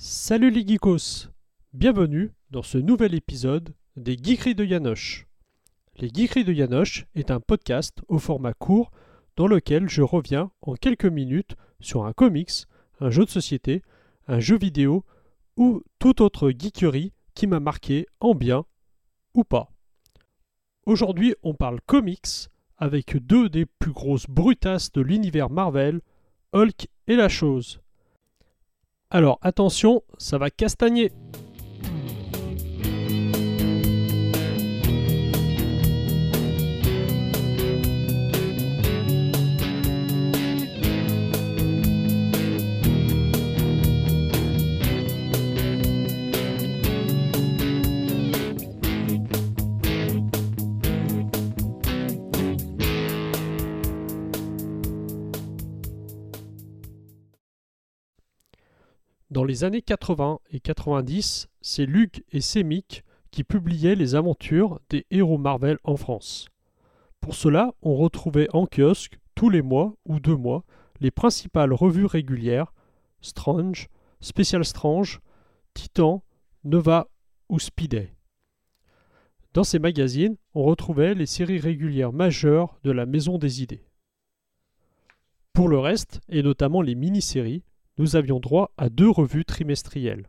Salut les geekos Bienvenue dans ce nouvel épisode des Geekeries de Yanoche. Les Geekeries de Yanoche est un podcast au format court dans lequel je reviens en quelques minutes sur un comics, un jeu de société, un jeu vidéo ou toute autre geekerie qui m'a marqué en bien ou pas. Aujourd'hui, on parle comics avec deux des plus grosses brutasses de l'univers Marvel, Hulk et la chose. Alors attention, ça va castagner. Dans les années 80 et 90, c'est Luc et Semic qui publiaient les aventures des héros Marvel en France. Pour cela, on retrouvait en kiosque, tous les mois ou deux mois, les principales revues régulières Strange, Special Strange, Titan, Nova ou Speeday. Dans ces magazines, on retrouvait les séries régulières majeures de la Maison des Idées. Pour le reste, et notamment les mini-séries, nous avions droit à deux revues trimestrielles.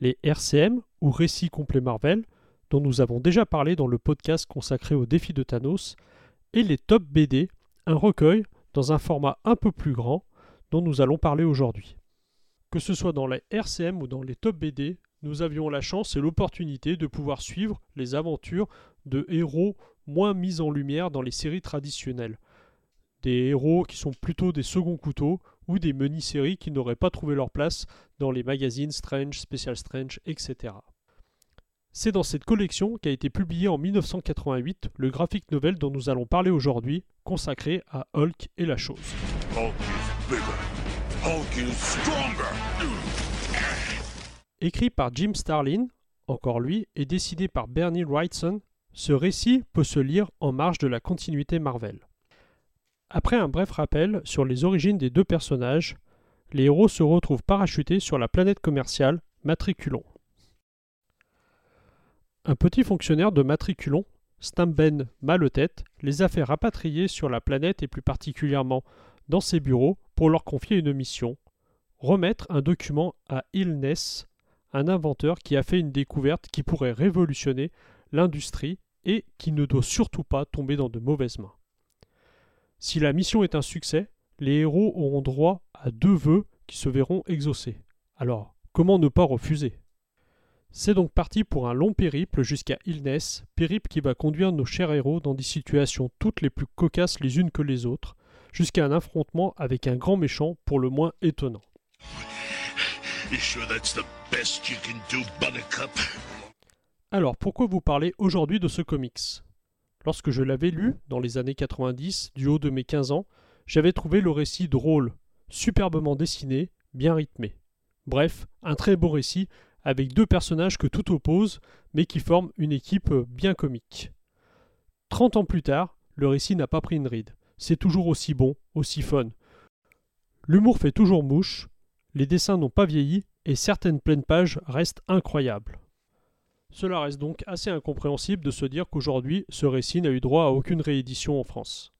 Les RCM, ou Récits complets Marvel, dont nous avons déjà parlé dans le podcast consacré au défi de Thanos, et les Top BD, un recueil dans un format un peu plus grand, dont nous allons parler aujourd'hui. Que ce soit dans les RCM ou dans les Top BD, nous avions la chance et l'opportunité de pouvoir suivre les aventures de héros moins mis en lumière dans les séries traditionnelles. Des héros qui sont plutôt des seconds couteaux ou des mini-séries qui n'auraient pas trouvé leur place dans les magazines Strange, Special Strange, etc. C'est dans cette collection qu'a été publié en 1988 le graphic novel dont nous allons parler aujourd'hui, consacré à Hulk et la chose. Écrit par Jim Starlin, encore lui, et dessiné par Bernie Wrightson, ce récit peut se lire en marge de la continuité Marvel. Après un bref rappel sur les origines des deux personnages, les héros se retrouvent parachutés sur la planète commerciale Matriculon. Un petit fonctionnaire de Matriculon, Stamben Maletête, les a fait rapatrier sur la planète et plus particulièrement dans ses bureaux pour leur confier une mission remettre un document à Ilness, un inventeur qui a fait une découverte qui pourrait révolutionner l'industrie et qui ne doit surtout pas tomber dans de mauvaises mains. Si la mission est un succès, les héros auront droit à deux vœux qui se verront exaucés. Alors, comment ne pas refuser? C'est donc parti pour un long périple jusqu'à Ilness, périple qui va conduire nos chers héros dans des situations toutes les plus cocasses les unes que les autres, jusqu'à un affrontement avec un grand méchant pour le moins étonnant. Alors, pourquoi vous parler aujourd'hui de ce comics? Lorsque je l'avais lu, dans les années 90, du haut de mes 15 ans, j'avais trouvé le récit drôle, superbement dessiné, bien rythmé. Bref, un très beau récit, avec deux personnages que tout oppose, mais qui forment une équipe bien comique. Trente ans plus tard, le récit n'a pas pris une ride. C'est toujours aussi bon, aussi fun. L'humour fait toujours mouche, les dessins n'ont pas vieilli, et certaines pleines pages restent incroyables. Cela reste donc assez incompréhensible de se dire qu'aujourd'hui, ce récit n'a eu droit à aucune réédition en France.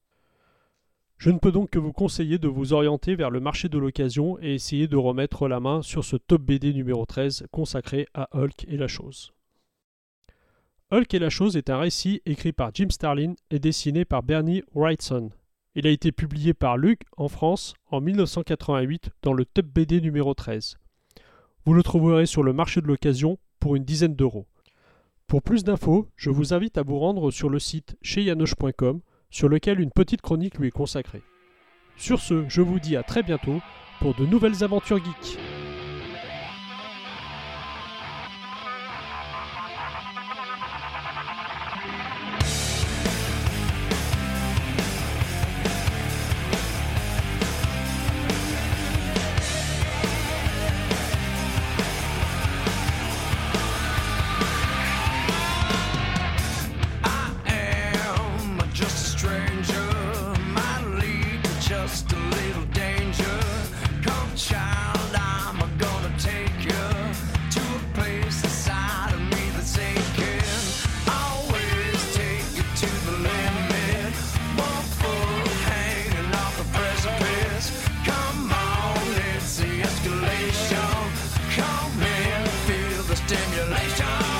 Je ne peux donc que vous conseiller de vous orienter vers le marché de l'occasion et essayer de remettre la main sur ce top BD numéro 13 consacré à Hulk et la chose. Hulk et la chose est un récit écrit par Jim Starlin et dessiné par Bernie Wrightson. Il a été publié par Luc en France en 1988 dans le top BD numéro 13. Vous le trouverez sur le marché de l'occasion pour une dizaine d'euros. Pour plus d'infos, je vous invite à vous rendre sur le site chezyanoche.com sur lequel une petite chronique lui est consacrée. Sur ce, je vous dis à très bientôt pour de nouvelles aventures geeks. just a little danger. Come, child, I'm gonna take you to a place inside of me that's. Always take you to the limit. Foot hanging off the precipice. Come on, it's the escalation. Come in, feel the stimulation.